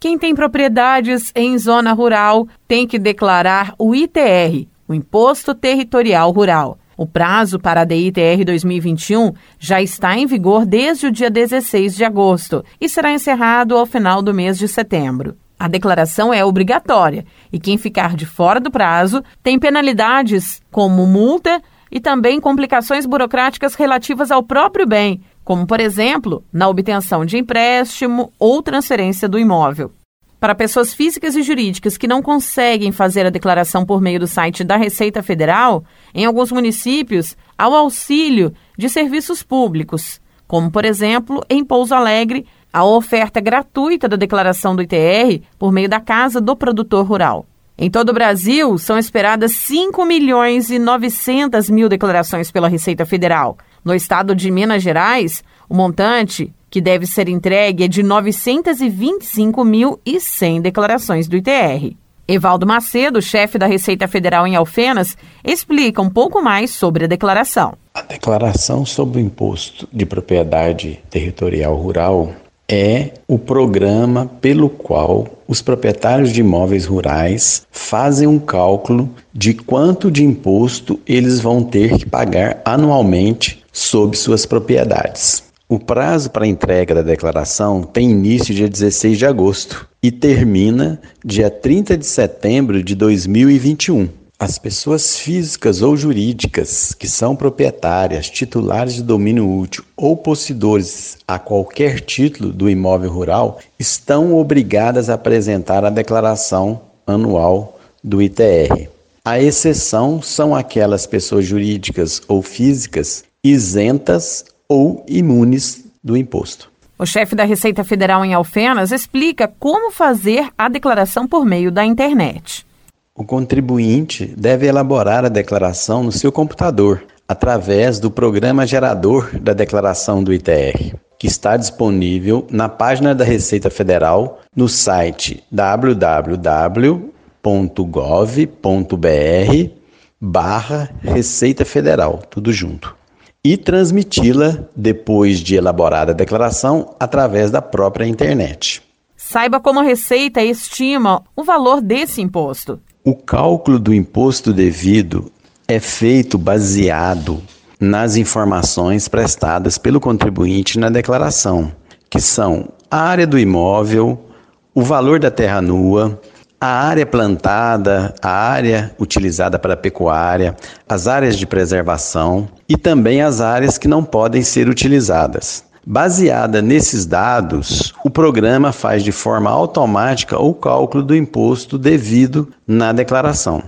Quem tem propriedades em zona rural tem que declarar o ITR, o Imposto Territorial Rural. O prazo para a DITR 2021 já está em vigor desde o dia 16 de agosto e será encerrado ao final do mês de setembro. A declaração é obrigatória e quem ficar de fora do prazo tem penalidades como multa e também complicações burocráticas relativas ao próprio bem, como, por exemplo, na obtenção de empréstimo ou transferência do imóvel. Para pessoas físicas e jurídicas que não conseguem fazer a declaração por meio do site da Receita Federal, em alguns municípios há o auxílio de serviços públicos, como, por exemplo, em Pouso Alegre, a oferta gratuita da declaração do ITR por meio da Casa do Produtor Rural. Em todo o Brasil, são esperadas 5 milhões e 900 mil declarações pela Receita Federal. No estado de Minas Gerais, o montante que deve ser entregue é de 925.100 declarações do ITR. Evaldo Macedo, chefe da Receita Federal em Alfenas, explica um pouco mais sobre a declaração. A declaração sobre o imposto de propriedade territorial rural é o programa pelo qual os proprietários de imóveis rurais fazem um cálculo de quanto de imposto eles vão ter que pagar anualmente sobre suas propriedades. O prazo para entrega da declaração tem início dia 16 de agosto e termina dia 30 de setembro de 2021. As pessoas físicas ou jurídicas que são proprietárias, titulares de domínio útil ou possuidores a qualquer título do imóvel rural estão obrigadas a apresentar a declaração anual do ITR. A exceção são aquelas pessoas jurídicas ou físicas isentas ou imunes do imposto. O chefe da Receita Federal em Alfenas explica como fazer a declaração por meio da internet. O contribuinte deve elaborar a declaração no seu computador, através do programa gerador da declaração do ITR, que está disponível na página da Receita Federal no site www.gov.br barra Receita Federal, tudo junto. E transmiti-la, depois de elaborada a declaração, através da própria internet. Saiba como a Receita estima o valor desse imposto. O cálculo do imposto devido é feito baseado nas informações prestadas pelo contribuinte na declaração, que são a área do imóvel, o valor da terra nua, a área plantada, a área utilizada para pecuária, as áreas de preservação e também as áreas que não podem ser utilizadas. Baseada nesses dados, o programa faz de forma automática o cálculo do imposto devido na declaração.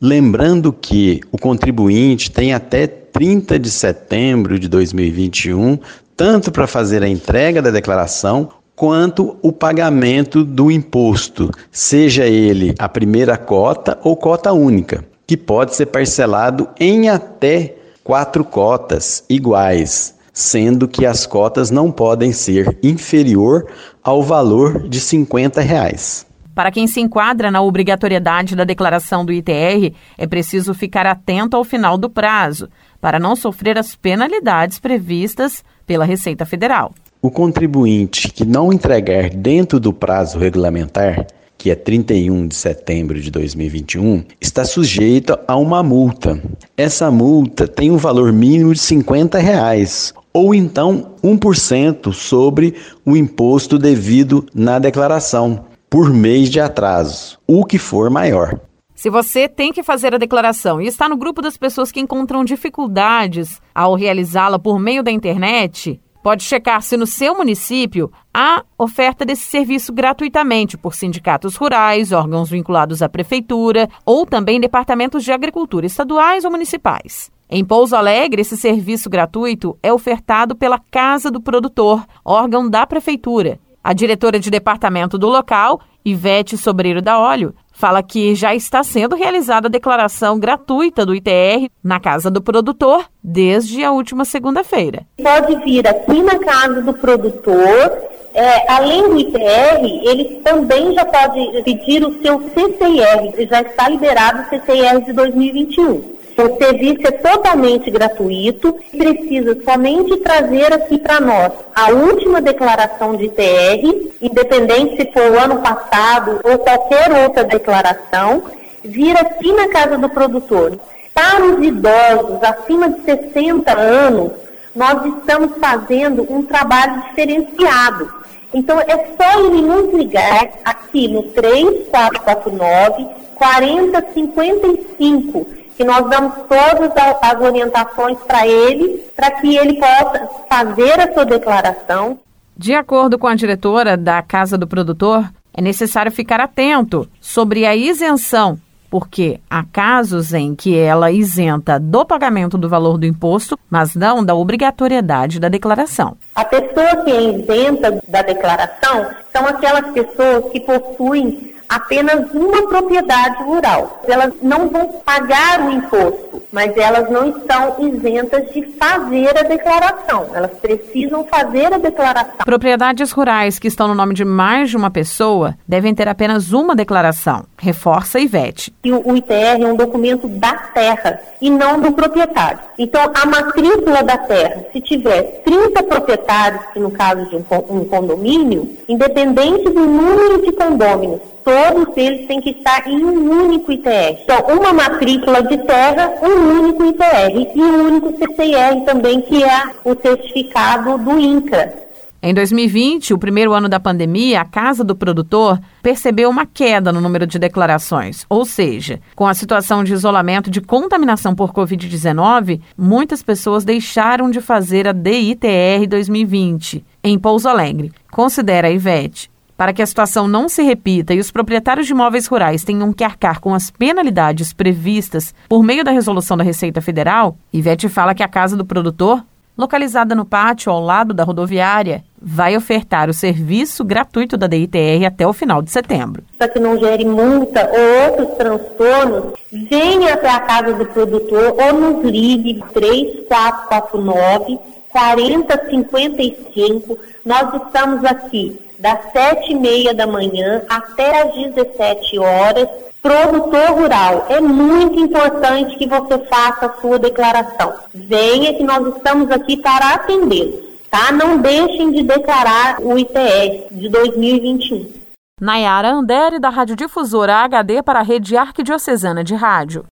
Lembrando que o contribuinte tem até 30 de setembro de 2021 tanto para fazer a entrega da declaração quanto o pagamento do imposto, seja ele a primeira cota ou cota única, que pode ser parcelado em até quatro cotas iguais sendo que as cotas não podem ser inferior ao valor de 50 reais. Para quem se enquadra na obrigatoriedade da declaração do ITR, é preciso ficar atento ao final do prazo, para não sofrer as penalidades previstas pela Receita Federal. O contribuinte que não entregar dentro do prazo regulamentar que é 31 de setembro de 2021, está sujeito a uma multa. Essa multa tem um valor mínimo de 50 reais, ou então 1% sobre o imposto devido na declaração, por mês de atraso, o que for maior. Se você tem que fazer a declaração e está no grupo das pessoas que encontram dificuldades ao realizá-la por meio da internet, Pode checar se no seu município há oferta desse serviço gratuitamente por sindicatos rurais, órgãos vinculados à prefeitura ou também departamentos de agricultura estaduais ou municipais. Em Pouso Alegre, esse serviço gratuito é ofertado pela Casa do Produtor, órgão da prefeitura. A diretora de departamento do local, Ivete Sobreiro da Óleo, fala que já está sendo realizada a declaração gratuita do ITR na casa do produtor desde a última segunda-feira. Pode vir aqui na casa do produtor, é, além do ITR, ele também já pode pedir o seu CCIR, já está liberado o CCIR de 2021. O serviço é totalmente gratuito, precisa somente trazer aqui para nós a última declaração de ITR, independente se for o ano passado ou qualquer outra declaração, vir aqui na casa do produtor. Para os idosos acima de 60 anos, nós estamos fazendo um trabalho diferenciado. Então, é só ele nos ligar aqui no 3449 4055, que nós damos todas as orientações para ele, para que ele possa fazer a sua declaração. De acordo com a diretora da Casa do Produtor, é necessário ficar atento sobre a isenção porque há casos em que ela isenta do pagamento do valor do imposto, mas não da obrigatoriedade da declaração. A pessoa que é isenta da declaração são aquelas pessoas que possuem apenas uma propriedade rural. Elas não vão pagar o imposto, mas elas não estão isentas de fazer a declaração. Elas precisam fazer a declaração. Propriedades rurais que estão no nome de mais de uma pessoa devem ter apenas uma declaração, reforça a Ivete. E o ITR é um documento da terra e não do proprietário. Então, a matrícula da terra, se tiver 30 proprietários, que no caso de um condomínio, independente do número de condôminos, todos eles têm que estar em um único ITR. Então, uma matrícula de terra, um único ITR e um único CCR também, que é o certificado do INCRA. Em 2020, o primeiro ano da pandemia, a Casa do Produtor percebeu uma queda no número de declarações. Ou seja, com a situação de isolamento de contaminação por Covid-19, muitas pessoas deixaram de fazer a DITR 2020 em Pouso Alegre. Considera Ivete. Para que a situação não se repita e os proprietários de imóveis rurais tenham que arcar com as penalidades previstas por meio da resolução da Receita Federal, Ivete fala que a Casa do Produtor, localizada no pátio ao lado da rodoviária, vai ofertar o serviço gratuito da DITR até o final de setembro. Para que não gere multa ou outros transtornos, venha até a Casa do Produtor ou nos ligue 3449 4055. Nós estamos aqui das sete e meia da manhã até as 17 horas. Produtor rural, é muito importante que você faça a sua declaração. Venha que nós estamos aqui para atendê-los, tá? Não deixem de declarar o ITS de 2021. Nayara Andere, da Rádio Difusora HD para a Rede Arquidiocesana de Rádio.